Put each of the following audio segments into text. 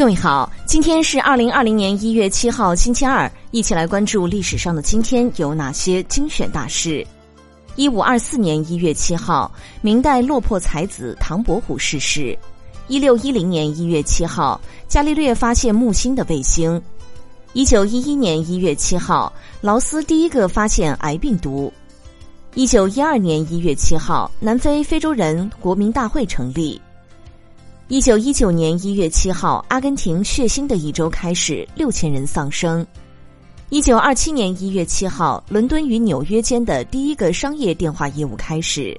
各位好，今天是二零二零年一月七号，星期二，一起来关注历史上的今天有哪些精选大事。一五二四年一月七号，明代落魄才子唐伯虎逝世。一六一零年一月七号，伽利略发现木星的卫星。一九一一年一月七号，劳斯第一个发现癌病毒。一九一二年一月七号，南非非洲人国民大会成立。一九一九年一月七号，阿根廷血腥的一周开始，六千人丧生。一九二七年一月七号，伦敦与纽约间的第一个商业电话业务开始。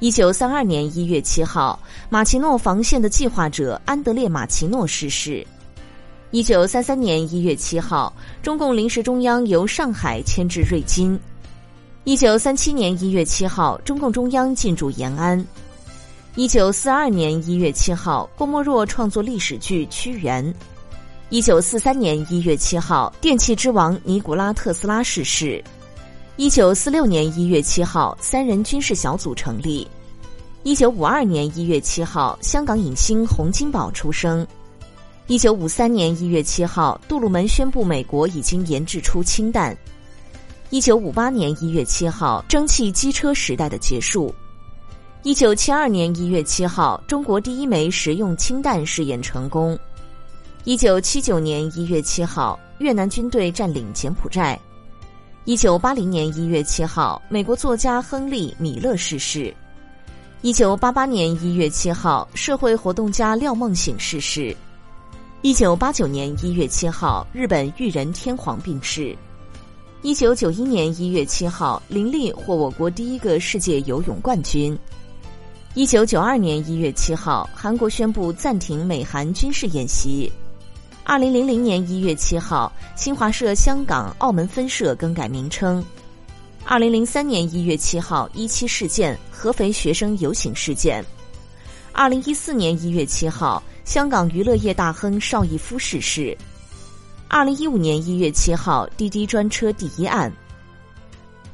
一九三二年一月七号，马奇诺防线的计划者安德烈·马奇诺逝世。一九三三年一月七号，中共临时中央由上海迁至瑞金。一九三七年一月七号，中共中央进驻延安。一九四二年一月七号，郭沫若创作历史剧《屈原》。一九四三年一月七号，电气之王尼古拉特斯拉逝世。一九四六年一月七号，三人军事小组成立。一九五二年一月七号，香港影星洪金宝出生。一九五三年一月七号，杜鲁门宣布美国已经研制出氢弹。一九五八年一月七号，蒸汽机车时代的结束。一九七二年一月七号，中国第一枚实用氢弹试验成功。一九七九年一月七号，越南军队占领柬埔寨。一九八零年一月七号，美国作家亨利·米勒逝世。一九八八年一月七号，社会活动家廖梦醒逝世。一九八九年一月七号，日本裕仁天皇病逝。一九九一年一月七号，林立获我国第一个世界游泳冠军。一九九二年一月七号，韩国宣布暂停美韩军事演习。二零零零年一月七号，新华社香港、澳门分社更改名称。二零零三年一月七号，一七事件合肥学生游行事件。二零一四年一月七号，香港娱乐业大亨邵逸夫逝世。二零一五年一月七号，滴滴专车第一案。